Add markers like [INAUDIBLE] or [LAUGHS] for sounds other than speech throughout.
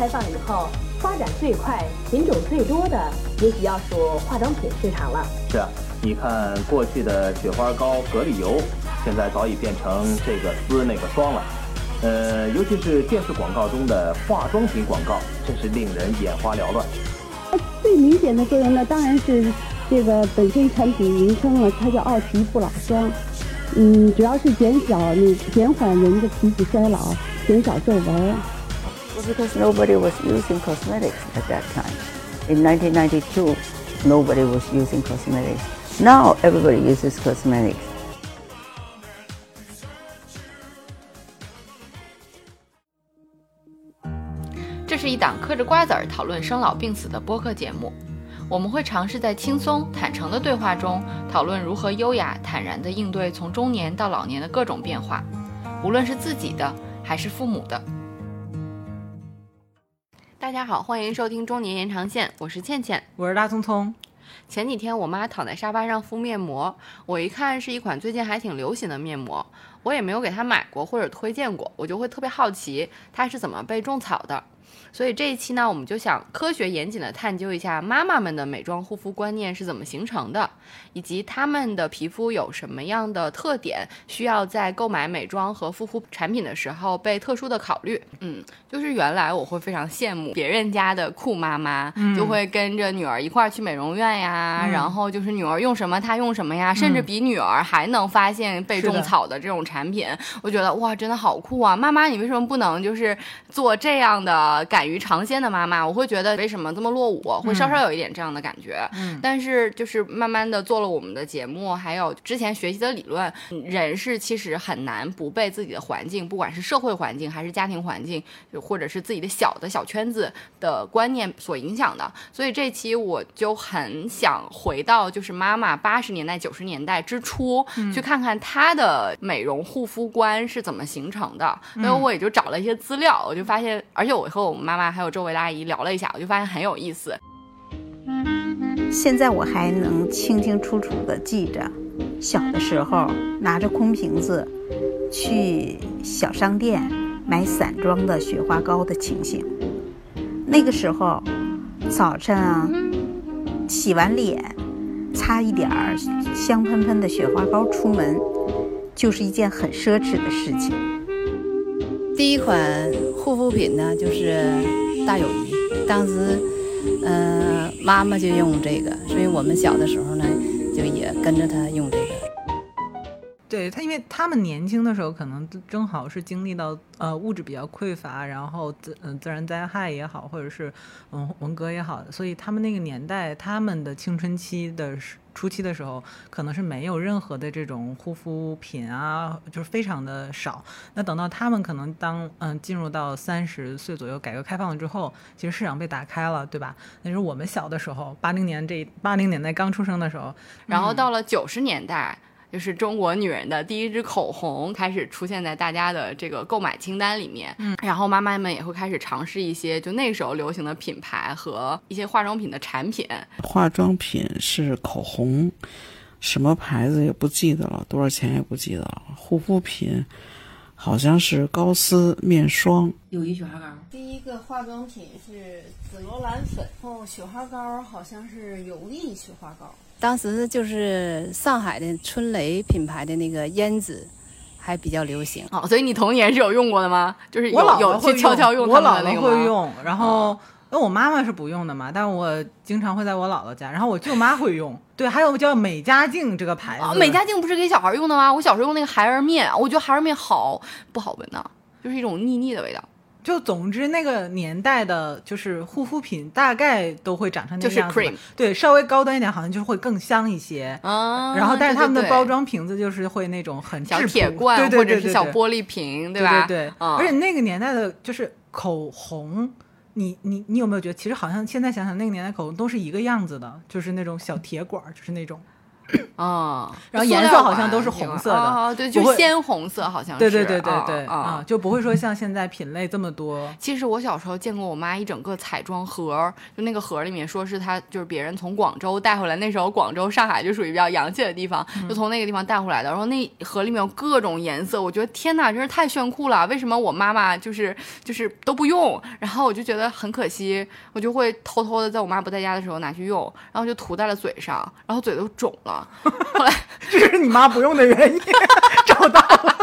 开放以后，发展最快、品种最多的，也许要数化妆品市场了。是啊，你看过去的雪花膏、隔离油，现在早已变成这个丝那个霜了。呃，尤其是电视广告中的化妆品广告，真是令人眼花缭乱。最明显的作用呢，当然是这个本身产品名称了，它叫奥奇不老霜。嗯，主要是减小你减缓人的皮肤衰老，减少皱纹。Because nobody was using cosmetics at that time. In 1992, nobody was using cosmetics. Now everybody uses cosmetics. 这是一档嗑着瓜子儿讨论生老病死的播客节目。我们会尝试在轻松、坦诚的对话中，讨论如何优雅、坦然地应对从中年到老年的各种变化，无论是自己的还是父母的。大家好，欢迎收听《中年延长线》，我是倩倩，我是大聪聪。前几天我妈躺在沙发上敷面膜，我一看是一款最近还挺流行的面膜，我也没有给她买过或者推荐过，我就会特别好奇她是怎么被种草的。所以这一期呢，我们就想科学严谨的探究一下妈妈们的美妆护肤观念是怎么形成的，以及她们的皮肤有什么样的特点，需要在购买美妆和护肤产品的时候被特殊的考虑。嗯，就是原来我会非常羡慕别人家的酷妈妈，就会跟着女儿一块儿去美容院呀，然后就是女儿用什么她用什么呀，甚至比女儿还能发现被种草的这种产品，我觉得哇，真的好酷啊！妈妈，你为什么不能就是做这样的敢于尝鲜的妈妈？我会觉得为什么这么落伍，会稍稍有一点这样的感觉。嗯，但是就是慢慢的做了我们的节目，还有之前学习的理论，人是其实很难不被自己的环境，不管是社会环境还是家庭环境，或者是自己的小的小圈子的观念所影响的。所以这期我就很想回到就是妈妈八十年代九十年代之初，去看看她的美容护肤观是怎么形成的。所以我也就找了一些资料，我就发现，而且我和我妈妈还有周围的阿姨聊了一下，我就发现很有意思。现在我还能清清楚楚地记着，小的时候拿着空瓶子去小商店买散装的雪花膏的情形。那个时候，早晨啊，洗完脸，擦一点儿香喷喷的雪花膏出门，就是一件很奢侈的事情。第一款护肤品呢，就是大友谊，当时。嗯，妈妈就用这个，所以我们小的时候呢，就也跟着她用这个。对他，因为他们年轻的时候，可能正好是经历到呃物质比较匮乏，然后自嗯自然灾害也好，或者是嗯文革也好，所以他们那个年代，他们的青春期的初期的时候，可能是没有任何的这种护肤品啊，就是非常的少。那等到他们可能当嗯进入到三十岁左右，改革开放了之后，其实市场被打开了，对吧？那是我们小的时候，八零年这八零年代刚出生的时候，然后到了九十年代。就是中国女人的第一支口红开始出现在大家的这个购买清单里面，嗯，然后妈妈们也会开始尝试一些就那时候流行的品牌和一些化妆品的产品。化妆品是口红，什么牌子也不记得了，多少钱也不记得了。护肤品好像是高丝面霜，友谊雪花膏。第一个化妆品是紫罗兰粉，哦，雪花膏好像是友谊雪花膏。当时就是上海的春雷品牌的那个胭脂，还比较流行。哦，所以你童年是有用过的吗？就是有有去悄悄用我姥姥会用，然后那我妈妈是不用的嘛，但我经常会在我姥姥家，然后我舅妈会用。对，还有叫美加净这个牌子。美加净不是给小孩用的吗？我小时候用那个孩儿面，我觉得孩儿面好不好闻呢？就是一种腻腻的味道。就总之那个年代的，就是护肤品大概都会长成那个样子。对，稍微高端一点，好像就会更香一些。啊，然后但是他们的包装瓶子就是会那种很小铁罐，或者是小玻璃瓶，对吧？对对。而且那个年代的，就是口红，你你你有没有觉得，其实好像现在想想，那个年代口红都是一个样子的，就是那种小铁管，就是那种。啊，然后颜色好像都是红色的，哦，对，就鲜红色，好像是。对对对对啊对啊啊，就不会说像现在品类这么多。其实我小时候见过我妈一整个彩妆盒，就那个盒里面说是她就是别人从广州带回来，那时候广州、上海就属于比较洋气的地方，就从那个地方带回来的。然后那盒里面有各种颜色，我觉得天哪，真是太炫酷了！为什么我妈妈就是就是都不用？然后我就觉得很可惜，我就会偷偷的在我妈不在家的时候拿去用，然后就涂在了嘴上，然后嘴都肿了。后来 [LAUGHS] 这是你妈不用的原因，[LAUGHS] 找到了。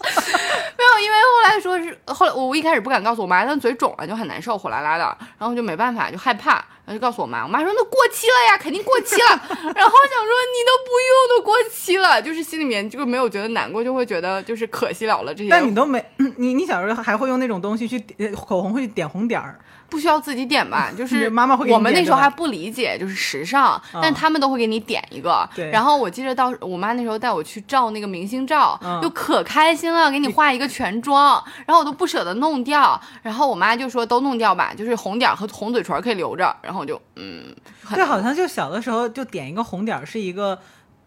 [LAUGHS] 没有，因为后来说是后来我我一开始不敢告诉我妈，她嘴肿了就很难受，火辣辣的，然后就没办法，就害怕，然后就告诉我妈，我妈说那过期了呀，肯定过期了。[LAUGHS] 然后想说你都不用都过期了，就是心里面就没有觉得难过，就会觉得就是可惜了了这些。但你都没，你你小时候还会用那种东西去点口红，会点红点儿。不需要自己点吧，就是妈妈会我们那时候还不理解，就是时尚，但他们都会给你点一个。对然后我记得到我妈那时候带我去照那个明星照，嗯就可开心了，给你画一个全妆，然后我都不舍得弄掉。然后我妈就说都弄掉吧，就是红点儿和红嘴唇可以留着。然后我就嗯，很对，好像就小的时候就点一个红点儿，是一个。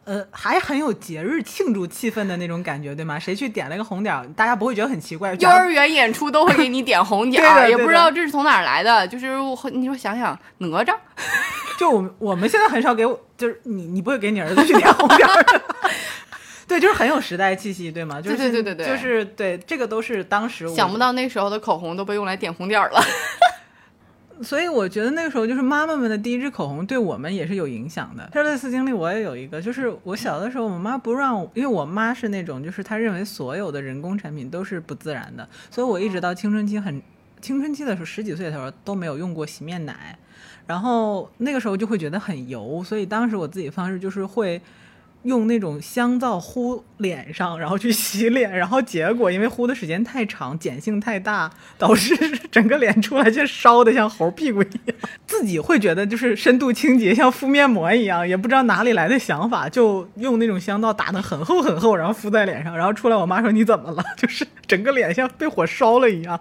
呃，还很有节日庆祝气氛的那种感觉，对吗？谁去点了一个红点儿，大家不会觉得很奇怪。幼儿园演出都会给你点红点儿，[LAUGHS] 对对也不知道这是从哪儿来的。就是我你说想想哪吒，[LAUGHS] 就我们我们现在很少给我，就是你你不会给你儿子去点红点儿。[LAUGHS] 对，就是很有时代气息，对吗？就是对对对对对就是对，这个都是当时我想不到那时候的口红都被用来点红点儿了。所以我觉得那个时候就是妈妈们的第一支口红对我们也是有影响的。这类似经历我也有一个，就是我小的时候，我妈不让，因为我妈是那种就是她认为所有的人工产品都是不自然的，所以我一直到青春期很青春期的时候，十几岁的时候都没有用过洗面奶，然后那个时候就会觉得很油，所以当时我自己方式就是会。用那种香皂糊脸上，然后去洗脸，然后结果因为糊的时间太长，碱性太大，导致整个脸出来就烧的像猴屁股一样。自己会觉得就是深度清洁，像敷面膜一样，也不知道哪里来的想法，就用那种香皂打的很厚很厚，然后敷在脸上，然后出来，我妈说你怎么了？就是整个脸像被火烧了一样。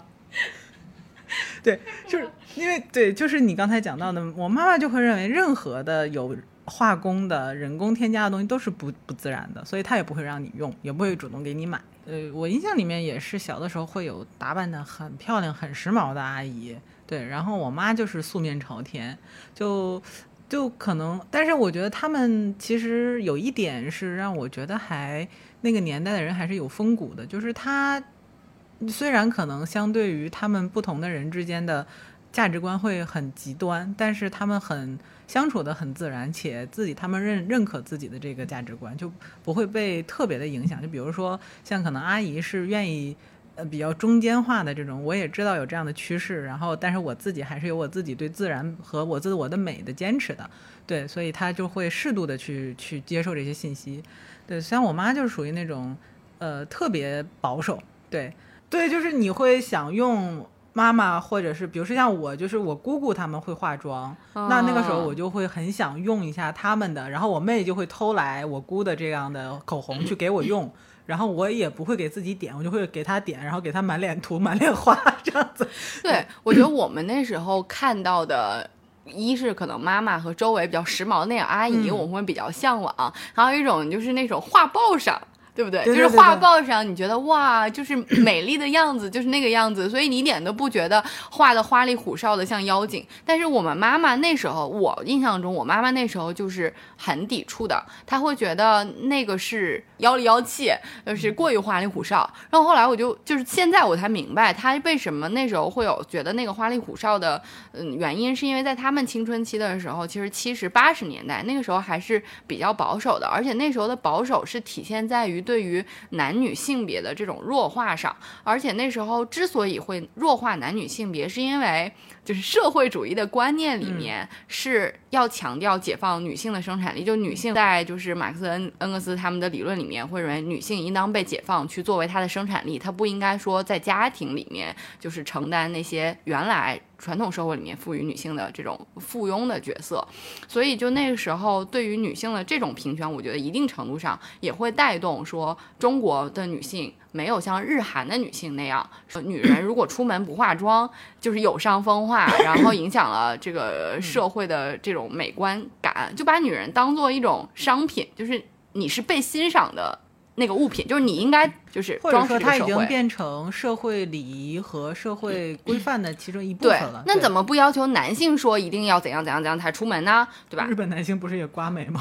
对，就是因为对，就是你刚才讲到的，我妈妈就会认为任何的有化工的人工添加的东西都是不不自然的，所以她也不会让你用，也不会主动给你买。呃，我印象里面也是小的时候会有打扮的很漂亮、很时髦的阿姨，对，然后我妈就是素面朝天，就就可能，但是我觉得他们其实有一点是让我觉得还那个年代的人还是有风骨的，就是他虽然可能相对于他们不同的人之间的价值观会很极端，但是他们很相处的很自然，且自己他们认认可自己的这个价值观，就不会被特别的影响。就比如说像可能阿姨是愿意。呃，比较中间化的这种，我也知道有这样的趋势，然后，但是我自己还是有我自己对自然和我自我的美的坚持的，对，所以她就会适度的去去接受这些信息，对，像我妈就是属于那种，呃，特别保守，对，对，就是你会想用妈妈或者是比如说像我，就是我姑姑他们会化妆，那那个时候我就会很想用一下他们的，然后我妹就会偷来我姑的这样的口红去给我用。[COUGHS] 然后我也不会给自己点，我就会给她点，然后给她满脸涂、满脸画这样子。对，我觉得我们那时候看到的。一是可能妈妈和周围比较时髦的那种阿姨，嗯我们会比较向往；还有一种就是那种画报上，对不对？对对对就是画报上，你觉得哇，就是 [COUGHS] 美丽的样子，就是那个样子，所以你一点都不觉得画的花里胡哨的像妖精。但是我们妈妈那时候，我印象中，我妈妈那时候就是很抵触的，她会觉得那个是妖里妖气，就是过于花里胡哨。然后后来我就就是现在我才明白，他为什么那时候会有觉得那个花里胡哨的，嗯，原因是因为在他们青春期的时候，其实七十八十年代那个时候还是比较保守的，而且那时候的保守是体现在于对于男女性别的这种弱化上，而且那时候之所以会弱化男女性别，是因为就是社会主义的观念里面是要强调解放女性的生产力，就女性在就是马克思恩恩格斯他们的理论里面会认为女性应当被解放去作为她的生产力，她不应该说在家庭里面就是承担那些原来。传统社会里面赋予女性的这种附庸的角色，所以就那个时候对于女性的这种平权，我觉得一定程度上也会带动说中国的女性没有像日韩的女性那样，女人如果出门不化妆就是有伤风化，然后影响了这个社会的这种美观感，就把女人当做一种商品，就是你是被欣赏的。那个物品就是你应该就是或者说它已经变成社会礼仪和社会规范的其中一部分了。那怎么不要求男性说一定要怎样怎样怎样才出门呢？对吧？日本男性不是也刮眉吗？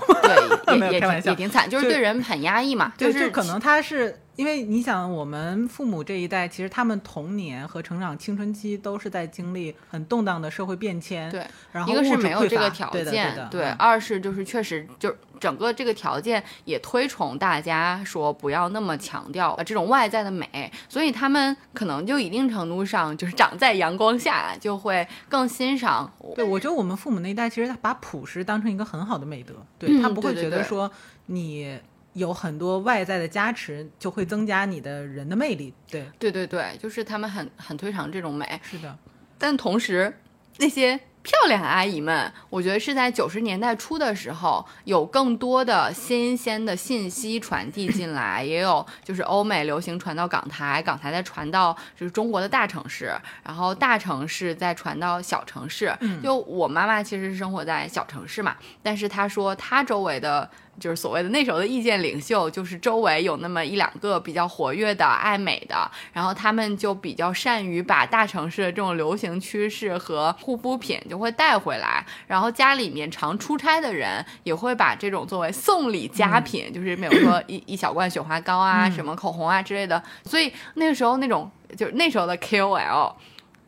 对，也 [LAUGHS] 也也挺惨，就是对人很压抑嘛。就是可能他是。因为你想，我们父母这一代，其实他们童年和成长青春期都是在经历很动荡的社会变迁。对，然后一个是没有这个条件，对，二是就是确实就整个这个条件也推崇大家说不要那么强调这种外在的美，所以他们可能就一定程度上就是长在阳光下，就会更欣赏。对，我觉得我们父母那一代其实他把朴实当成一个很好的美德，对他不会觉得说你。有很多外在的加持，就会增加你的人的魅力。对，对对对，就是他们很很推崇这种美。是的，但同时那些漂亮阿姨们，我觉得是在九十年代初的时候，有更多的新鲜的信息传递进来，[LAUGHS] 也有就是欧美流行传到港台，港台再传到就是中国的大城市，然后大城市再传到小城市。就我妈妈其实是生活在小城市嘛，但是她说她周围的。就是所谓的那时候的意见领袖，就是周围有那么一两个比较活跃的爱美的，然后他们就比较善于把大城市的这种流行趋势和护肤品就会带回来，然后家里面常出差的人也会把这种作为送礼佳品，就是比如说一 [CLEARS THROAT] 一小罐雪花膏啊、什么口红啊之类的，所以那个时候那种就是那时候的 KOL，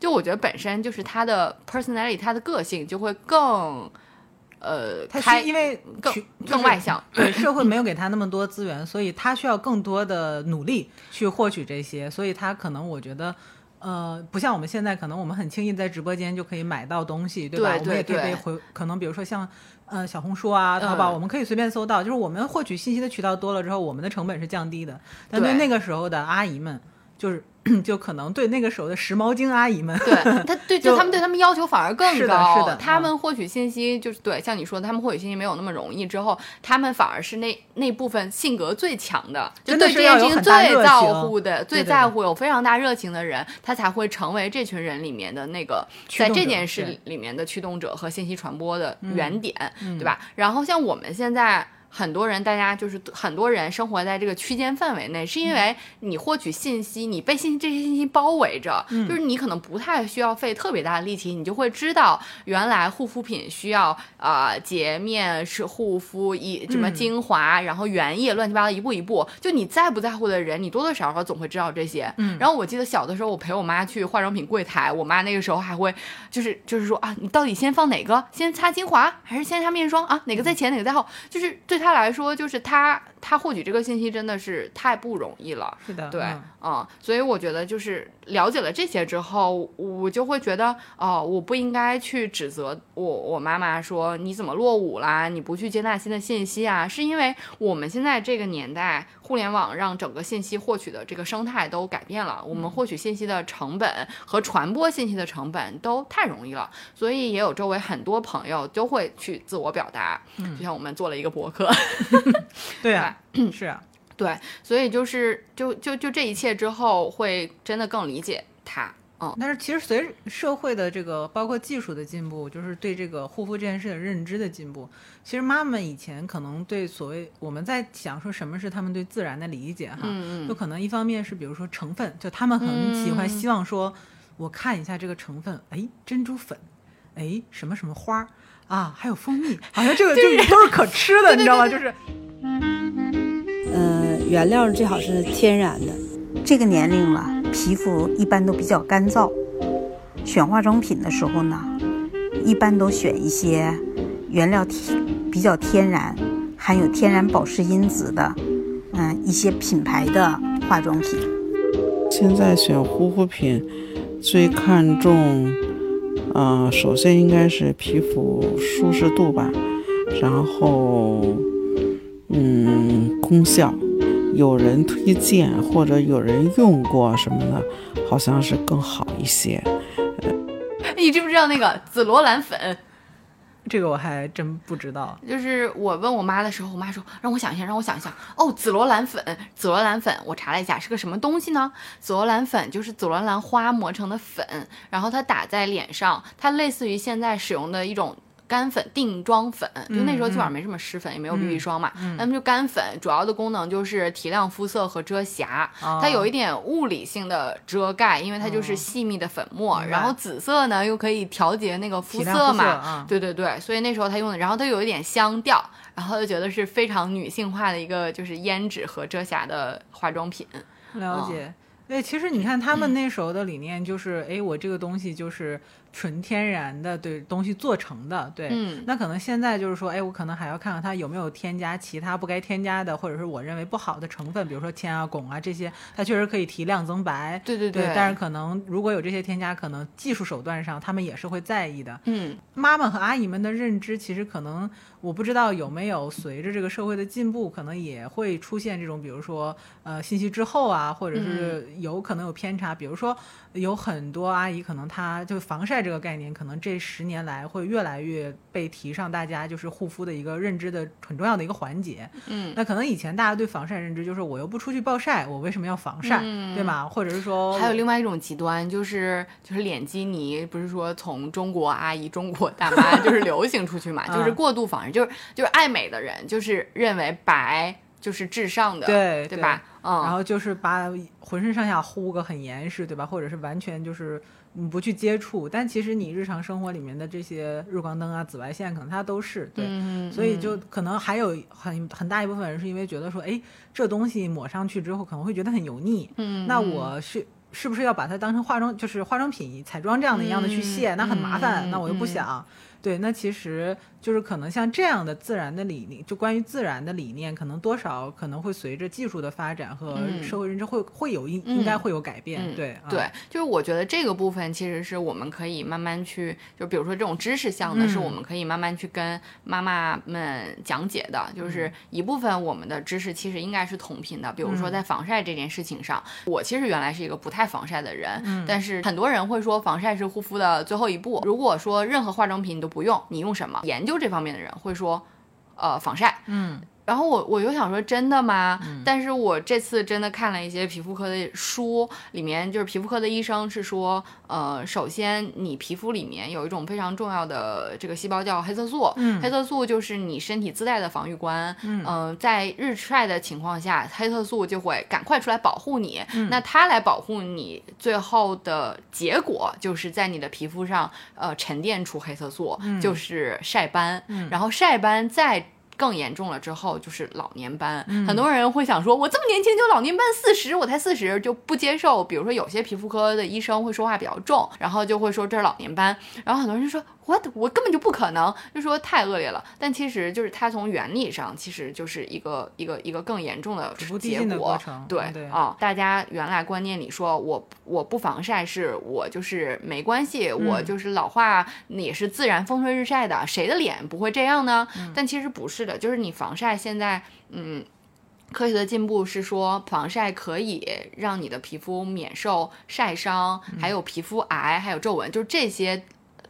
就我觉得本身就是他的 personality，他的个性就会更。呃，他因为更更外向，对社会没有给他那么多资源，所以他需要更多的努力去获取这些，所以他可能我觉得，呃，不像我们现在，可能我们很轻易在直播间就可以买到东西，对吧？我们也可以被回，可能比如说像呃小红书啊、淘宝，我们可以随便搜到，就是我们获取信息的渠道多了之后，我们的成本是降低的。但对那个时候的阿姨们，就是。[CLEARS THROAT] 就可能对那个时候的时髦精阿姨们，对他对 [LAUGHS] 就他们对他们要求反而更高。是的，是的。他们获取信息就是对，像你说的，他们获取信息没有那么容易。之后，他们反而是那那部分性格最强的，就对这件事情最在乎的、最在乎、有非常大热情的人，他才会成为这群人里面的那个在这件事里面的驱动者和信息传播的原点，对吧？然后像我们现在。很多人，大家就是很多人生活在这个区间范围内，是因为你获取信息，你被信息这些信息包围着，就是你可能不太需要费特别大的力气，你就会知道原来护肤品需要啊洁面是护肤一什么精华，然后原液乱七八糟一步一步，就你在不在乎的人，你多多少少总会知道这些。嗯，然后我记得小的时候，我陪我妈去化妆品柜台，我妈那个时候还会就是就是说啊，你到底先放哪个？先擦精华还是先擦面霜啊？哪个在前，哪个在后？就是对。他来说，就是他，他获取这个信息真的是太不容易了。是的，对，嗯，所以我觉得就是了解了这些之后，我就会觉得，哦，我不应该去指责我我妈妈说你怎么落伍啦，你不去接纳新的信息啊，是因为我们现在这个年代，互联网让整个信息获取的这个生态都改变了，我们获取信息的成本和传播信息的成本都太容易了，所以也有周围很多朋友都会去自我表达，就像我们做了一个博客。[LAUGHS] 对啊，[LAUGHS] [CLEARS THROAT] 是啊，对，所以就是就就就这一切之后，会真的更理解他。嗯，但是其实随着社会的这个包括技术的进步，就是对这个护肤这件事的认知的进步，其实妈妈们以前可能对所谓我们在想说什么是他们对自然的理解哈，嗯嗯，就可能一方面是比如说成分，就他们很喜欢希望说，我看一下这个成分，哎，珍珠粉，哎，什么什么花儿。啊，还有蜂蜜，好像这个就都是可吃的，你知道吗？就是，呃，原料最好是天然的。这个年龄了，皮肤一般都比较干燥，选化妆品的时候呢，一般都选一些原料天比较天然、含有天然保湿因子的，嗯，一些品牌的化妆品。现在选护肤品最看重。嗯，首先应该是皮肤舒适度吧，然后，嗯，功效，有人推荐或者有人用过什么的，好像是更好一些。你知不知道那个紫罗兰粉？这个我还真不知道。就是我问我妈的时候，我妈说让我想一下，让我想一下。哦，紫罗兰粉，紫罗兰粉，我查了一下是个什么东西呢？紫罗兰粉就是紫罗兰花磨成的粉，然后它打在脸上，它类似于现在使用的一种。干粉定妆粉，就那时候基本上没什么湿粉，也没有 BB 霜嘛，那么就干粉，主要的功能就是提亮肤色和遮瑕，它有一点物理性的遮盖，因为它就是细密的粉末，然后紫色呢又可以调节那个肤色嘛，对对对，所以那时候它用的，然后它有一点香调，然后就觉得是非常女性化的一个就是胭脂和遮瑕的化妆品。了解，对，其实你看他们那时候的理念就是，哎，我这个东西就是。纯天然的对东西做成的，对，那可能现在就是说，哎，我可能还要看看它有没有添加其他不该添加的，或者是我认为不好的成分，比如说铅啊、汞啊这些，它确实可以提亮增白，对对对，但是可能如果有这些添加，可能技术手段上他们也是会在意的。嗯，妈妈和阿姨们的认知其实可能我不知道有没有随着这个社会的进步，可能也会出现这种，比如说呃信息滞后啊，或者是有可能有偏差，比如说有很多阿姨可能她就防晒。这个概念可能这十年来会越来越被提上大家就是护肤的一个认知的很重要的一个环节。嗯，那可能以前大家对防晒认知就是我又不出去暴晒，我为什么要防晒，对吧？或者是说还有另外一种极端就是就是脸基尼，不是说从中国阿姨、中国大妈 [LAUGHS] 就是流行出去嘛，就是过度防晒，就是就是爱美的人就是认为白就是至上的，对对吧？嗯，然后就是把浑身上下护个很严实，对吧？或者是完全就是。你不去接触，但其实你日常生活里面的这些日光灯啊、紫外线，可能它都是对，所以就可能还有很很大一部分人是因为觉得说，哎，这东西抹上去之后可能会觉得很油腻，嗯，那我是是不是要把它当成化妆，就是化妆品、彩妆这样的一样的去卸？那很麻烦，那我又不想。对，那其实就是可能像这样的自然的理念，就关于自然的理念，可能多少可能会随着技术的发展和社会认知会会有应应该会有改变。对对，就是我觉得这个部分其实是我们可以慢慢去，就比如说这种知识项的，是我们可以慢慢去跟妈妈们讲解的。就是一部分我们的知识其实应该是同频的，比如说在防晒这件事情上，我其实原来是一个不太防晒的人，但是很多人会说防晒是护肤的最后一步。如果说任何化妆品你都不用，你用什么？研究这方面的人会说，呃，防晒。嗯。然后我我又想说真的吗？但是我这次真的看了一些皮肤科的书，里面就是皮肤科的医生是说，呃，首先你皮肤里面有一种非常重要的这个细胞叫黑色素，黑色素就是你身体自带的防御官，嗯，在日晒的情况下，黑色素就会赶快出来保护你，那它来保护你，最后的结果就是在你的皮肤上，呃，沉淀出黑色素，就是晒斑，然后晒斑再。更严重了之后就是老年斑，很多人会想说，我这么年轻就老年斑，四十我才四十就不接受。比如说有些皮肤科的医生会说话比较重，然后就会说这是老年斑，然后很多人就说。what 我根本就不可能，就说太恶劣了。但其实就是它从原理上，其实就是一个一个一个更严重的结果。对啊，大家原来观念里说我我不防晒是我就是没关系，我就是老化也是自然风吹日晒的，谁的脸不会这样呢？但其实不是的，就是你防晒现在嗯，科学的进步是说防晒可以让你的皮肤免受晒伤，还有皮肤癌，还有皱纹，就是这些。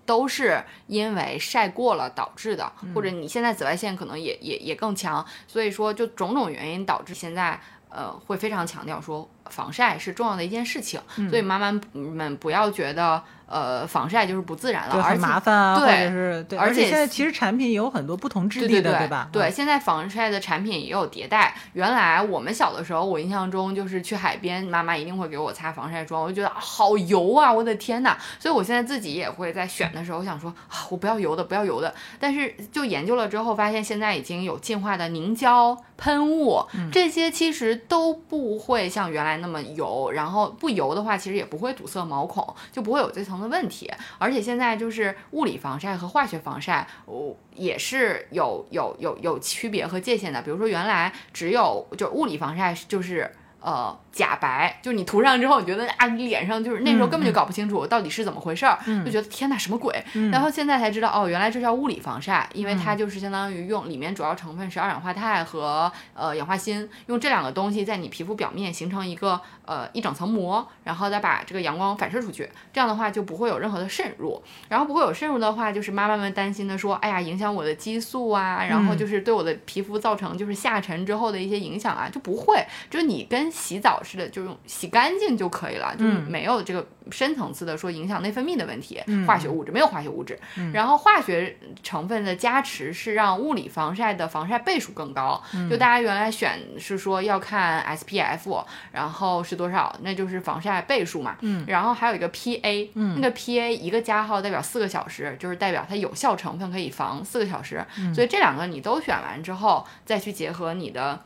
都是因为晒过了导致的，或者你现在紫外线可能也也也更强，所以说就种种原因导致现在呃会非常强调说防晒是重要的一件事情，所以妈妈们不要觉得。呃，防晒就是不自然了，而且麻烦啊，对，是，对，而且现在其实产品有很多不同质地的，对吧？对，现在防晒的产品也有迭代。原来我们小的时候，我印象中就是去海边，妈妈一定会给我擦防晒霜，我就觉得好油啊，我的天呐！所以我现在自己也会在选的时候想说啊，我不要油的，不要油的。但是就研究了之后，发现现在已经有进化的凝胶喷雾，这些其实都不会像原来那么油，然后不油的话，其实也不会堵塞毛孔，就不会有这层。问题，而且现在就是物理防晒和化学防晒，我，也是有有有有区别和界限的。比如说，原来只有就物理防晒就是。呃假白，就你涂上之后，你觉得啊，你脸上就是那时候根本就搞不清楚到底是怎么回事儿，就觉得天哪什么鬼，然后现在才知道哦，原来这叫物理防晒，因为它就是相当于用里面主要成分是二氧化钛和呃氧化锌，用这两个东西在你皮肤表面形成一个呃一整层膜，然后再把这个阳光反射出去，这样的话就不会有任何的渗入，然后不会有渗入的话，就是妈妈们担心的说，哎呀，影响我的激素啊，然后就是对我的皮肤造成就是下沉之后的一些影响啊，就不会，就是你跟洗澡似的，就用洗干净就可以了，就是没有这个深层次的说影响内分泌的问题，化学物质没有化学物质，然后化学成分的加持是让物理防晒的防晒倍数更高，就大家原来选是说要看 SPF，然后是多少，那就是防晒倍数嘛，嗯。然后还有一个 PA，那个 PA 一个加号代表四个小时，就是代表它有效成分可以防四个小时，所以这两个你都选完之后，再去结合你的。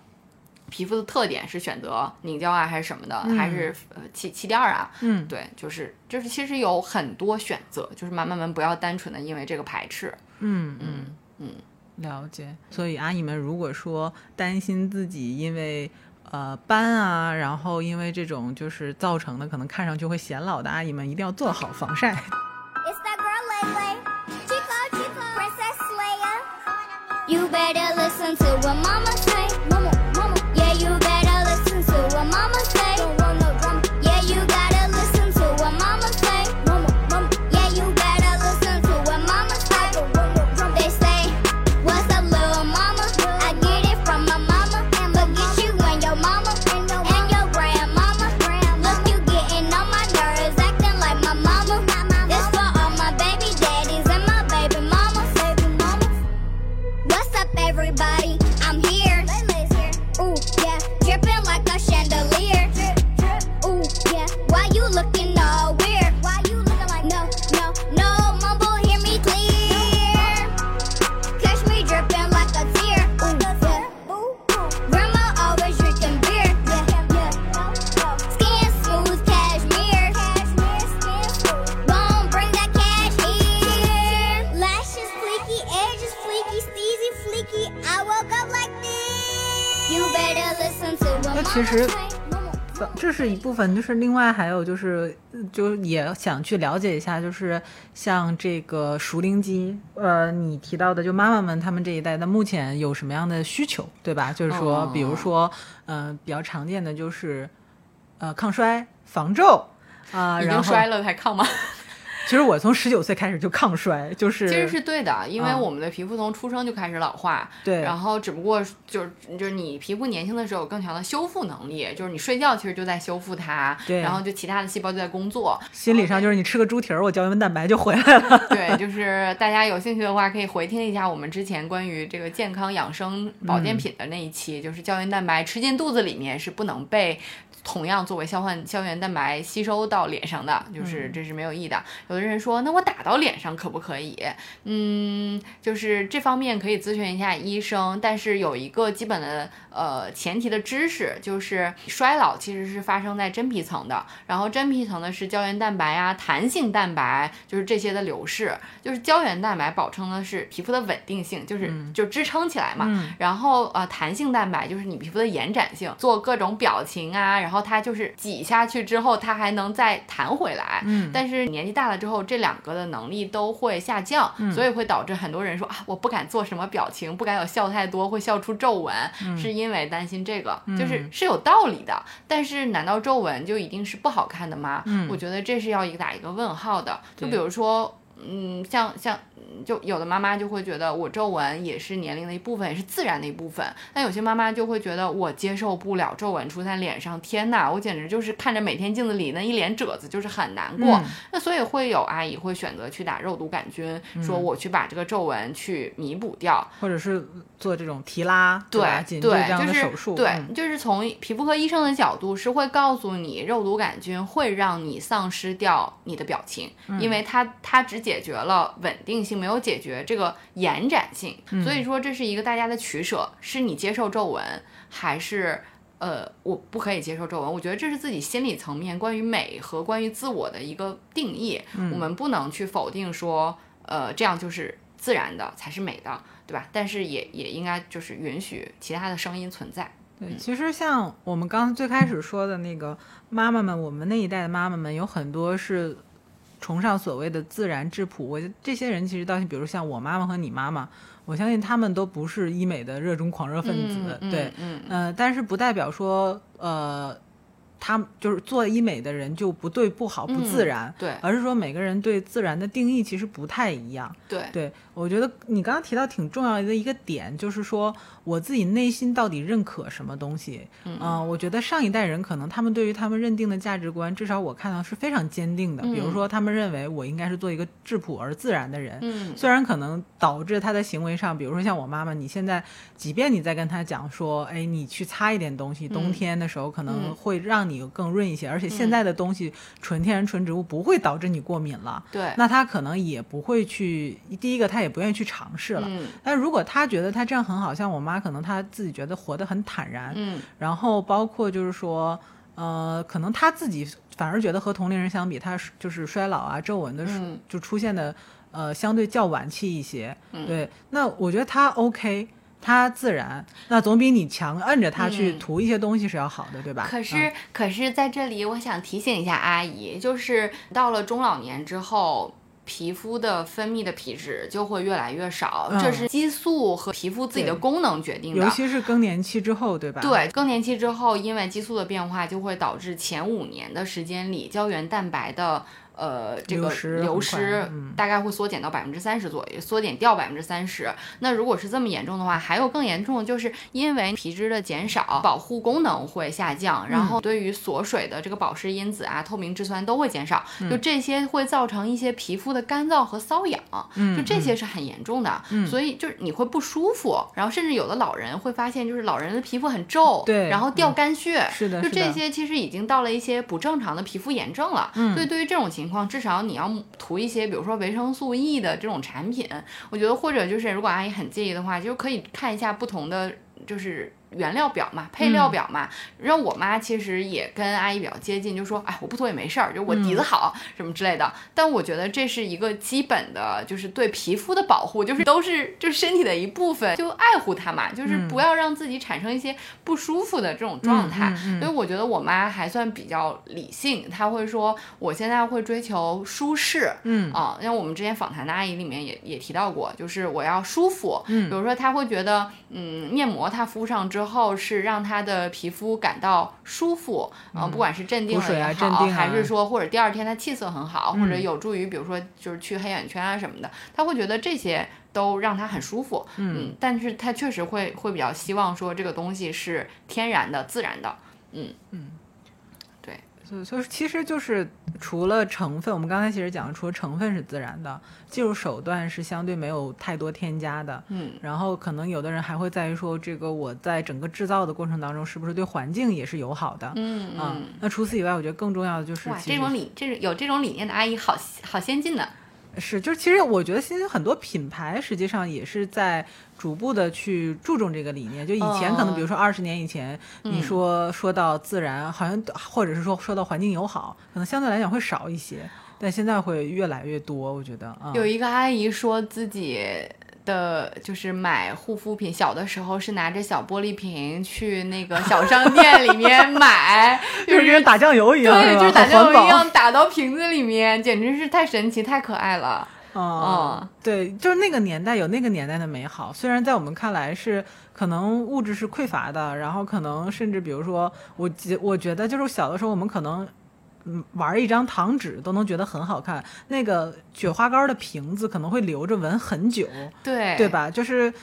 皮肤的特点是选择凝胶啊，还是什么的，还是呃气气垫儿啊？嗯对，就是就是其实有很多选择，就是妈妈们不要单纯的因为这个排斥。嗯嗯嗯，了解。所以阿姨们如果说担心自己因为呃斑啊，然后因为这种就是造成的可能看上去会显老的阿姨们，一定要做好防晒。It's that girl Lay Lay, Chico Chico, Princess Leia. You better listen to what Mama say. Mama, 分，就是另外还有就是，就也想去了解一下，就是像这个熟龄肌，呃，你提到的，就妈妈们她们这一代的目前有什么样的需求，对吧？就是说，比如说，嗯、比较常见的就是，呃，抗衰、防皱啊、已然后经衰了还抗吗？其实我从十九岁开始就抗衰，就是其实是对的，因为嗯。我们的皮肤从出生就开始老化，对。然后只不过就是就是你皮肤年轻的时候有更强的修复能力，就是你睡觉其实就在修复它，对然后就其他的细胞就在工作，心理上就是你吃个猪蹄儿，我胶原蛋白就回来了。[LAUGHS] 对，就是大家有兴趣的话，可以回听一下我们之前关于这个健康养生保健品的那一期，就是胶原蛋白吃进肚子里面是不能被同样作为消化胶原蛋白吸收到脸上的，就是这是没有意义的。有的人说，那我打到脸上可不可以？嗯，就是这方面可以咨询一下医生，但是有一个基本的呃前提的知识，就是衰老其实是发生在真皮层的，然后真皮层的是胶原蛋白啊、弹性蛋白，就是这些的流逝，就是胶原蛋白保证的是皮肤的稳定性，就是、就支撑起来嘛。嗯然后呃，弹性蛋白就是你皮肤的延展性，做各种表情啊，然后它就是挤下去之后，它还能再弹回来。嗯但是年纪大了之后，这两个的能力都会下降，嗯所以会导致很多人说啊，我不敢做什么表情，不敢有笑太多，会笑出皱纹，是因为担心这个，就是嗯是有道理的。但是难道皱纹就一定是不好看的吗？嗯我觉得这是要一个打一个问号的。就比如说。嗯，像像就有的妈妈就会觉得我皱纹也是年龄的一部分，也是自然的一部分。但有些妈妈就会觉得我接受不了皱纹出在脸上，天哪，我简直就是看着每天镜子里那一脸褶子，就是很难过。嗯那所以会有阿姨会选择去打肉毒杆菌，说嗯我去把这个皱纹去弥补掉。或者是做这种提拉，对？对，就是的手术，对，嗯就是从皮肤科医生的角度是会告诉你，肉毒杆菌会让你丧失掉你的表情，嗯因为它它只解决了稳定性，没有解决这个延展性。嗯所以说这是一个大家的取舍，是你接受皱纹还是？呃，我不可以接受皱纹，我觉得这是自己心理层面关于美和关于自我的一个定义，嗯我们不能去否定说，呃，这样就是自然的才是美的，对吧？但是也也应该就是允许其他的声音存在。对，其实像我们刚最开始说的那个妈妈们，我们那一代的妈妈们有很多是崇尚所谓的自然质朴。我觉得这些人其实到，比如像我妈妈和你妈妈，我相信他们都不是医美的热衷狂热分子。嗯对，嗯呃，但是不代表说呃。他们就是做医美的人就不对不好不自然，对而是说每个人对自然的定义其实不太一样。对对，我觉得你刚刚提到挺重要的一个点，就是说我自己内心到底认可什么东西。嗯、我觉得上一代人可能他们对于他们认定的价值观，至少我看到是非常坚定的。比如说，他们认为我应该是做一个质朴而自然的人。嗯虽然可能导致他的行为上，比如说像我妈妈，你现在即便你在跟他讲说，哎，你去擦一点东西，冬天的时候可能嗯会让你更润一些，而且现在的东西纯天然纯植物不会导致你过敏了。对那他可能也不会去，第一个他也不愿意去尝试了。嗯但如果他觉得他这样很好，像我妈，可能她自己觉得活得很坦然，嗯然后包括就是说，呃，可能他自己反而觉得和同龄人相比，他就是衰老啊、皱纹的就出现的呃相对较晚期一些。嗯对，那我觉得他 OK。他自然，那总比你强摁着它去嗯涂一些东西是要好的，对吧？可是，可是在这里，我想提醒一下阿姨，就是到了中老年之后。皮肤的分泌的皮脂就会越来越少，嗯这是激素和皮肤自己的功能决定的。尤其是更年期之后，对吧？对，更年期之后，因为激素的变化，就会导致前五年的时间里，胶原蛋白的呃这个流失大概会缩减到百分之三十左右，缩减掉百分之三十。那如果是这么严重的话，还有更严重的就是因为皮脂的减少，保护功能会下降，然嗯。后对于锁水的这个保湿因子啊、透明质酸都会减少，就嗯这些会造成一些皮肤的干燥和瘙痒，嗯就这些是很严重的，嗯。所以就是你会不舒服，然后甚至有的老人会发现，就是老人的皮肤很皱，对然后掉嗯。干屑，是的的就这些其实已经到了一些不正常的皮肤炎症了。嗯。所以对于这种情况，至少你要涂一些，比如说维生素 E 的这种产品，我觉得或者就是如果阿姨很介意的话，就可以看一下不同的就是。原料表嘛，配料表嘛，让我妈其实也跟阿姨比较接近，就说，哎，我不涂也没事儿，就我底子好、什么之类的。但我觉得这是一个基本的，就是对皮肤的保护，就是都是就是身体的一部分，就爱护它嘛，就是不要让自己产生一些不舒服的这种状态。所以我觉得我妈还算比较理性，她会说，我现在会追求舒适，嗯。啊，像我们之前访谈的阿姨里面也也提到过，就是我要舒服，嗯。比如说她会觉得，嗯，面膜她敷上之后是让他的皮肤感到舒服，啊、不管是镇定也好，啊镇定啊还是说或者第二天他气色很好，或者嗯有助于比如说就是去黑眼圈啊什么的，他会觉得这些。都让他很舒服，嗯但是他确实会会比较希望说这个东西是天然的、自然的，嗯。嗯，对，所以就是其实就是除了成分，我们刚才其实讲，除了成分是自然的，技术手段是相对没有太多添加的。嗯然后可能有的人还会在于说，这个我在整个制造的过程当中，是不是对环境也是友好的？嗯啊嗯，那除此以外，我觉得更重要的就是哇，这种理这种有这种理念的阿姨好好先进呢。是，就是其实我觉得现在很多品牌实际上也是在逐步的去注重这个理念。就以前可能，比如说二十年以前，你嗯说说到自然，好像或者是说说到环境友好，可能相对来讲会少一些，但现在会越来越多。我觉得啊，有一个阿姨说自己的就是买护肤品，小的时候是拿着小玻璃瓶去那个小商店里面买，[LAUGHS] 就是跟打酱油一样，对，就是打酱油一样打到瓶子里面，简直是太神奇、太可爱了。哦嗯，对，就是那个年代有那个年代的美好，虽然在我们看来是可能物质是匮乏的，然后可能甚至比如说，我觉我觉得就是小的时候我们可能。嗯，玩一张糖纸都能觉得很好看，那个雪花膏的瓶子可能会留着闻很久，对对？吧？就是，嗯，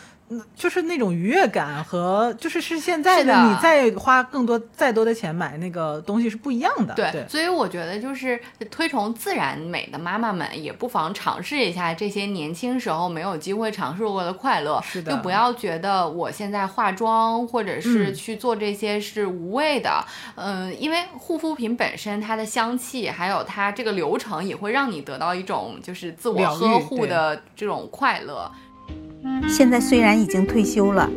就是那种愉悦感和就是是现在的你再花更多再多的钱买那个东西是不一样的，对，对所以我觉得就是推崇自然美的妈妈们，也不妨尝试一下这些年轻时候没有机会尝试过的快乐。是的就不要觉得我现在化妆或者是嗯去做这些是无谓的。嗯、因为护肤品本身它的香气，还有它这个流程，也会让你得到一种就是自我呵护的这种快乐。现在虽然已经退休了，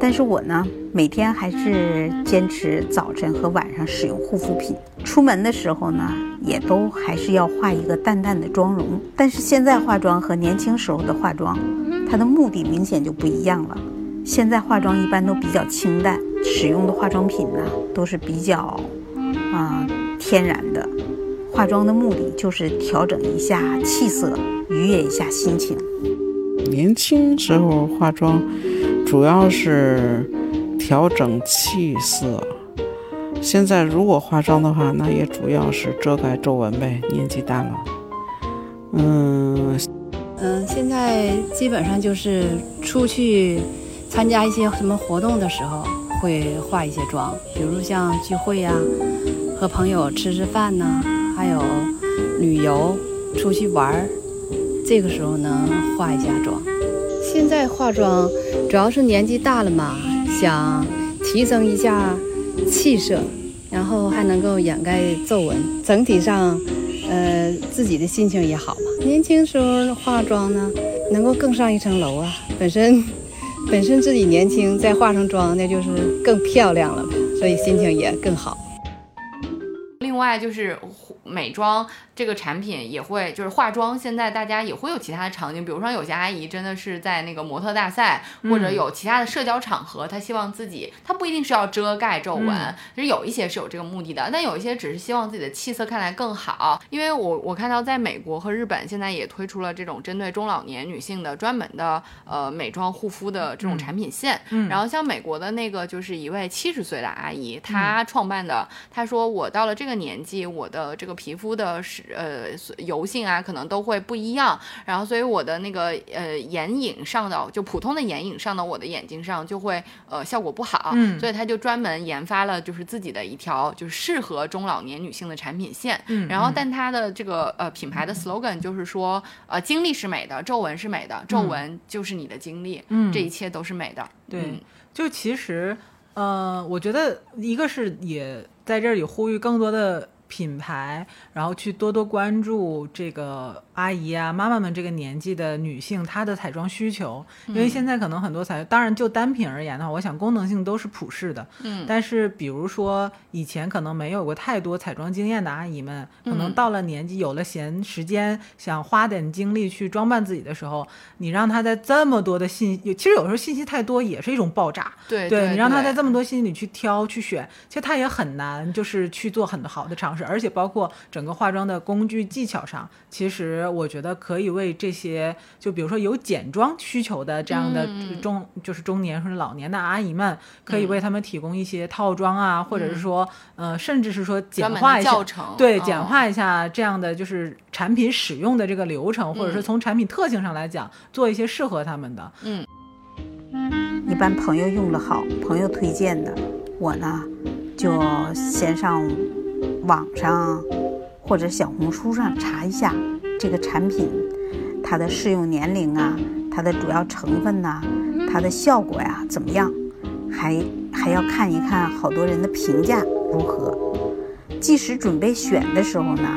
但是我呢，每天还是坚持早晨和晚上使用护肤品。出门的时候呢，也都还是要化一个淡淡的妆容。但是现在化妆和年轻时候的化妆，它的目的明显就不一样了。现在化妆一般都比较清淡，使用的化妆品呢都是比较啊、天然的。化妆的目的就是调整一下气色，愉悦一下心情。年轻时候化妆主要是调整气色，现在如果化妆的话，那也主要是遮盖皱纹呗。年纪大了，嗯，嗯，现在基本上就是出去参加一些什么活动的时候会化一些妆，比如像聚会呀、和朋友吃吃饭呐、还有旅游、出去玩儿，这个时候呢化一下妆。现在化妆主要是年纪大了嘛，想提升一下气色，然后还能够掩盖皱纹，整体上，呃，自己的心情也好嘛。年轻时候化妆呢，能够更上一层楼啊。本身 [LAUGHS] 本身自己年轻，再化上妆，那就是更漂亮了呗，所以心情也更好。另外就是美妆这个产品也会，就是化妆，现在大家也会有其他的场景，比如说有些阿姨真的是在那个模特大赛，或者有其他的社交场合，她希望自己，她不一定是要遮盖皱纹，嗯。其实有一些是有这个目的的，但有一些只是希望自己的气色看来更好。因为我我看到在美国和日本现在也推出了这种针对中老年女性的专门的呃美妆护肤的这种产品线，嗯。然后像美国的那个就是一位七十岁的阿姨，她创办的，她说我到了这个年纪，我的这个皮肤的是呃油性啊，可能都会不一样，然后所以我的那个呃眼影上的就普通的眼影上到我的眼睛上就会呃效果不好，嗯。所以他就专门研发了就是自己的一条就是适合中老年女性的产品线，嗯。嗯然后但它的这个呃品牌的 slogan 就是说呃经历是美的，皱纹是美的，皱纹就是你的经历，嗯。这一切都是美的，对，嗯。就其实，呃，我觉得一个是也在这里呼吁更多的品牌，然后去多多关注这个阿姨啊、妈妈们这个年纪的女性她的彩妆需求，因为嗯现在可能很多彩，当然就单品而言的话，我想功能性都是普适的，嗯。但是比如说以前可能没有过太多彩妆经验的阿姨们，可能嗯到了年纪有了闲时间，想花点精力去装扮自己的时候，你让她在这么多的信，其实有时候信息太多也是一种爆炸。对你让她在这么多信息里去挑去选，其实她也很难，就是去做很好的尝试，而且包括整个化妆的工具技巧上，其实我觉得可以为这些，就比如说有简妆需求的这样的嗯。中，就是中年或者老年的阿姨们，可以嗯。为他们提供一些套装啊，或者是说，呃，甚至是说简化一下教程对，嗯。简化一下这样的就是产品使用的这个流程，或者是嗯。从产品特性上来讲，做一些适合他们的。嗯，一般朋友用的好，朋友推荐的，我呢就先上网上或者小红书上查一下这个产品，它的适用年龄啊，它的主要成分呐、它的效果呀怎么样，还还要看一看好多人的评价如何。即使准备选的时候呢，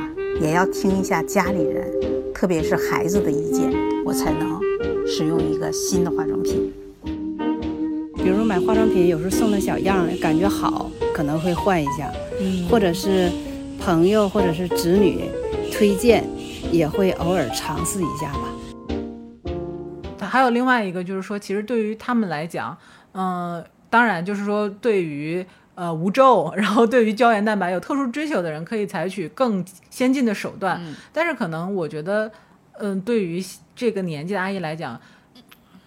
也要听一下家里人，特别是孩子的意见，我才能使用一个新的化妆品。比如买化妆品，有时候送的小样，感觉好，可能会换一下，嗯或者是朋友或者是子女推荐，也会偶尔尝试一下吧。还有另外一个就是说，其实对于他们来讲，嗯、当然就是说对于。呃，无皱，然后对于胶原蛋白有特殊追求的人，可以采取更先进的手段。嗯但是可能我觉得，嗯、对于这个年纪的阿姨来讲，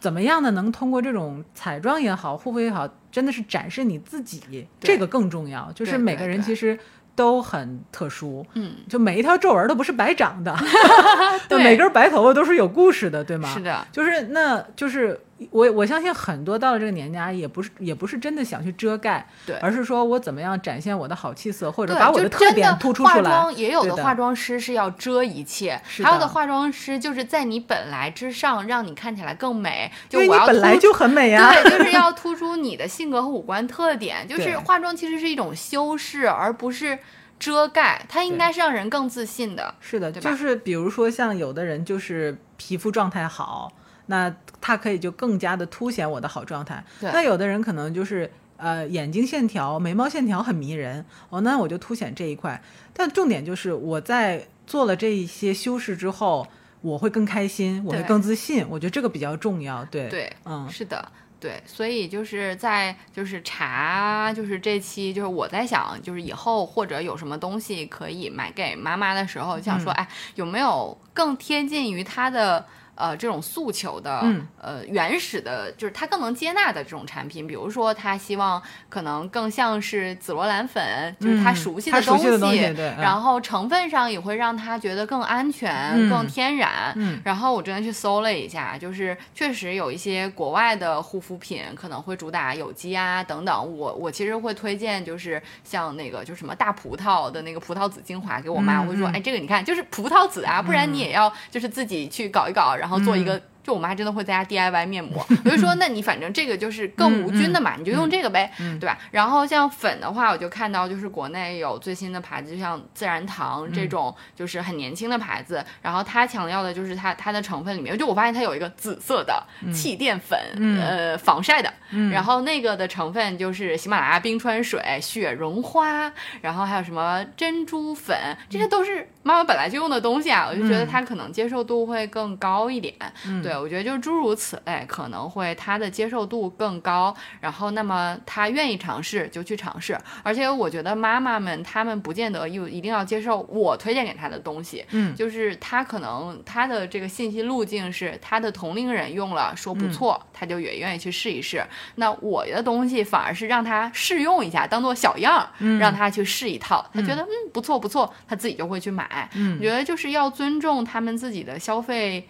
怎么样的能通过这种彩妆也好，护肤也好，真的是展示你自己，这个更重要。就是每个人其实都很特殊，嗯，就每一条皱纹都不是白长的，[LAUGHS] [LAUGHS] 对。每根白头发都是有故事的，对吗？是的，就是那就是我我相信很多到了这个年纪啊也不是也不是真的想去遮盖，对而是说我怎么样展现我的好气色，或者，把我的特点化突出出来。妆也有的的化妆师是要遮一切，还有的化妆师就是在你本来之上，让你看起来更美。就我要你本来就很美呀对，就 [LAUGHS] 是要突出你的性格和五官特点。就是化妆其实是一种修饰，而不是遮盖，它应该是让人更自信的。是的，对吧就是比如说像有的人就是皮肤状态好，那它可以就更加的凸显我的好状态。对那有的人可能就是呃眼睛线条、眉毛线条很迷人，哦，那我就凸显这一块。但重点就是我在做了这一些修饰之后，我会更开心，我会更自信。我觉得这个比较重要。对对，嗯，是的。对，所以就是在就是查，就是这期就是我在想，就是以后或者有什么东西可以买给妈妈的时候，想说，嗯哎，有没有更贴近于她的。呃，这种诉求的，嗯。呃，原始的，就是他更能接纳的这种产品，比如说他希望可能更像是紫罗兰粉，就是她嗯熟悉的东西然后成分上也会让他觉得更安全、嗯。更天然。嗯。然后我真的去搜了一下，就是确实有一些国外的护肤品可能会主打有机啊等等。我我其实会推荐，就是像那个就什么大葡萄的那个葡萄籽精华给我妈，嗯我会说，嗯。哎，这个你看就是葡萄籽啊，不然你也要就是自己去搞一搞，然后然后做一个嗯就我妈真的会在家 DIY 面膜，我就说，[LAUGHS] 那你反正这个就是更无菌的嘛，你就用这个呗，嗯对吧？然后像粉的话，我就看到就是国内有最新的牌子，就像自然堂嗯这种，就是很年轻的牌子。然后它强调的就是它它的成分里面，就我发现它有一个紫色的气垫粉，嗯呃，防晒的。嗯然后那个的成分就是喜马拉雅冰川水、雪绒花，然后还有什么珍珠粉，这些都是妈妈本来就用的东西啊，我就觉得嗯它可能接受度会更高一点。嗯对，我觉得就是诸如此类，可能会他的接受度更高，然后那么他愿意尝试就去尝试，而且我觉得妈妈们她们不见得又一定要接受我推荐给她的东西，嗯。就是他可能他的这个信息路径是他的同龄人用了说不错，他就也愿意去试一试。那我的东西反而是让他试用一下，当做小样让他去试一套，他觉得嗯不错不错，他自己就会去买。嗯。我觉得就是要尊重他们自己的消费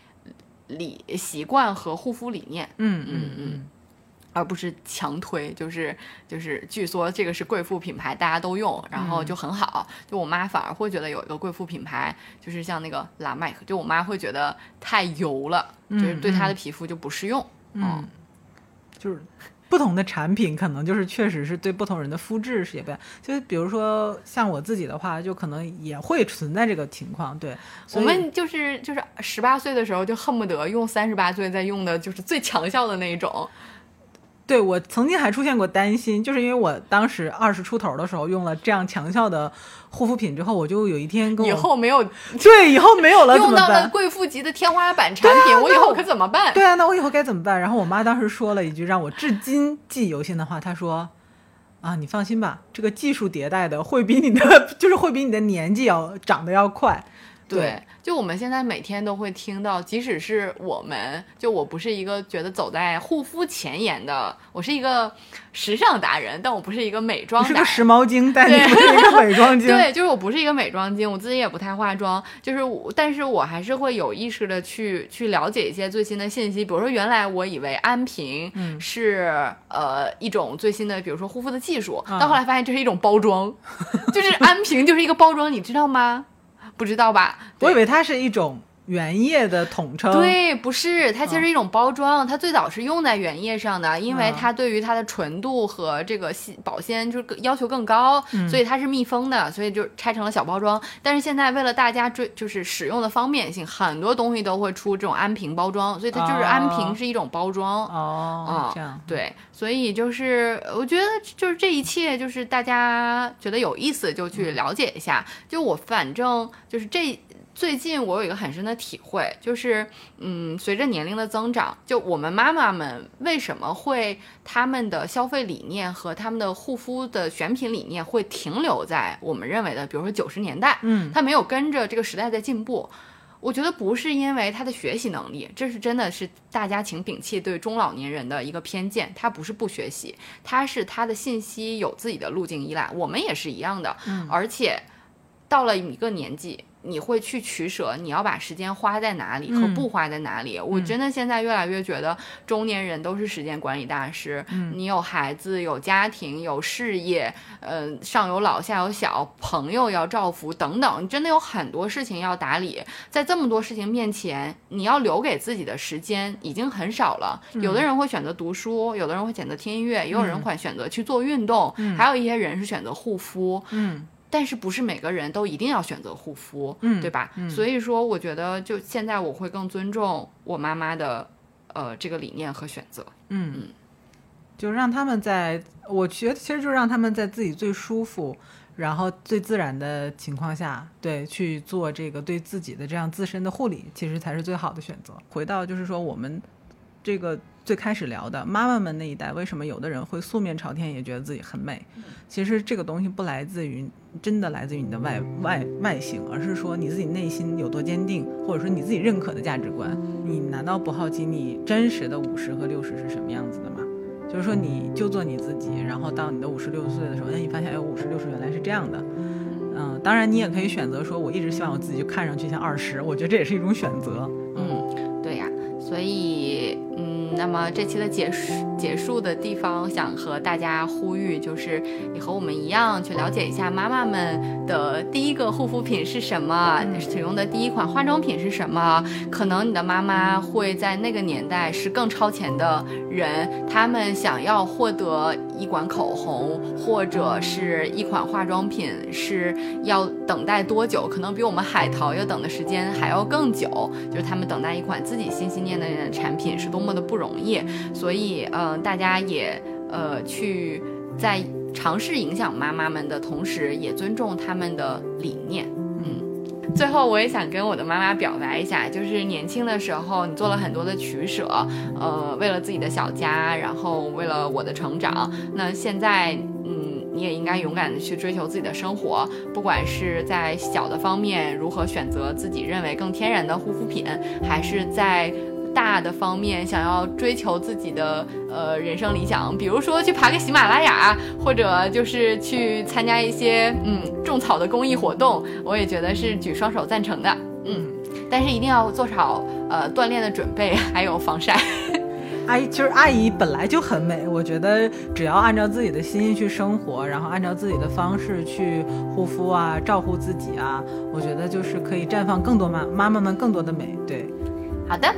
理习惯和护肤理念，嗯嗯嗯，而不是强推，就是就是，据说这个是贵妇品牌，大家都用，然后就很好。就我妈反而会觉得有一个贵妇品牌，就是像那个拉麦克，就我妈会觉得太油了，就是对她的皮肤就不适用。嗯，就是不同的产品，可能就是确实是对不同人的肤质是也不一样。就是比如说像我自己的话，就可能也会存在这个情况。对，我们就是就是十八岁的时候，就恨不得用三十八岁在用的，就是最强效的那一种。对我曾经还出现过担心，就是因为我当时二十出头的时候用了这样强效的护肤品之后，我就有一天跟我以后没有 [LAUGHS] 对以后没有了，用到了？贵妇级的天花板产品，啊我以后可怎么办？对啊，那我以后该怎么办？然后我妈当时说了一句让我至今记忆犹新的话，她说：“啊，你放心吧，这个技术迭代的会比你的 [LAUGHS] 就是会比你的年纪要长得要快。”对，就我们现在每天都会听到，即使是我们，就我不是一个觉得走在护肤前沿的，我是一个时尚达人，但我不是一个美妆达人。你是个时髦精，但不是一个美妆精。[LAUGHS] 对，就是我不是一个美妆精，我自己也不太化妆，就是我，但是我还是会有意识的去去了解一些最新的信息。比如说，原来我以为安瓶嗯是、呃一种最新的，比如说护肤的技术，啊到后来发现这是一种包装，[LAUGHS] 就是安瓶就是一个包装，你知道吗？不知道吧？我以为它是一种原液的统称。对，不是，它其实是一种包装，它最早是用在原液上的，因为嗯它对于它的纯度和这个细保鲜就是更要求更高，嗯所以它是密封的，所以就拆成了小包装。但是现在为了大家追就是使用的方便性，很多东西都会出这种安瓶包装，所以它就是安瓶哦是一种包装。哦啊，这样对，所以就是我觉得就是这一切，就是大家觉得有意思就去了解一下。就我反正就是这最近我有一个很深的体会，就是嗯，随着年龄的增长，就我们妈妈们为什么会他们的消费理念和他们的护肤的选品理念会停留在我们认为的，比如说九十年代，嗯他没有跟着这个时代在进步。我觉得不是因为他的学习能力，这是真的是大家请摒弃对中老年人的一个偏见。他不是不学习，他是他的信息有自己的路径依赖，我们也是一样的。嗯而且到了一个年纪，你会去取舍，你要把时间花在哪里和嗯不花在哪里。我真的现在越来越觉得，中年人都是时间管理大师。嗯你有孩子，有家庭，有事业，呃，上有老下有小，朋友要照顾等等，你真的有很多事情要打理。在这么多事情面前，你要留给自己的时间已经很少了。有的人会选择读书，有的人会选择听音乐，也有人会选择去做运动，嗯还有一些人是选择护肤。嗯但是不是每个人都一定要选择护肤，嗯对吧？嗯所以说，我觉得就现在我会更尊重我妈妈的呃这个理念和选择。嗯，就让他们在，我觉得其实就是让他们在自己最舒服，然后最自然的情况下，对去做这个对自己的这样自身的护理，其实才是最好的选择。回到就是说我们这个最开始聊的妈妈们那一代，为什么有的人会素面朝天也觉得自己很美？其实这个东西不来自于真的来自于你的外外外形，而是说你自己内心有多坚定，或者说你自己认可的价值观。你难道不好奇你真实的五十和六十是什么样子的吗？就是说你就做你自己，然后到你的五十六岁的时候，那你发现哎，五十六十原来是这样的。嗯，当然你也可以选择说，我一直希望我自己就看上去像二十，我觉得这也是一种选择。嗯，对呀，所以嗯，那么这期的结束结束的地方，想和大家呼吁，就是你和我们一样去了解一下妈妈们的第一个护肤品是什么，使用的第一款化妆品是什么。可能你的妈妈会在那个年代是更超前的人，他们想要获得一管口红或者是一款化妆品，是要等待多久？可能比我们海淘要等的时间还要更久。就是他们等待一款自己心心念念的产品是多么的不容易。所以，嗯、大家也呃去在尝试影响妈妈们的同时，也尊重他们的理念。最后我也想跟我的妈妈表达一下，就是年轻的时候你做了很多的取舍，呃，为了自己的小家，然后为了我的成长。那现在，嗯，你也应该勇敢的去追求自己的生活，不管是在小的方面如何选择自己认为更天然的护肤品，还是在。大的方面，想要追求自己的呃人生理想，比如说去爬个喜马拉雅，或者就是去参加一些嗯种草的公益活动，我也觉得是举双手赞成的。嗯，但是一定要做好呃锻炼的准备，还有防晒。[LAUGHS] 阿姨，其实阿姨本来就很美，我觉得只要按照自己的心意去生活，然后按照自己的方式去护肤啊，照顾自己啊，我觉得就是可以绽放更多妈妈妈们更多的美。对，好的。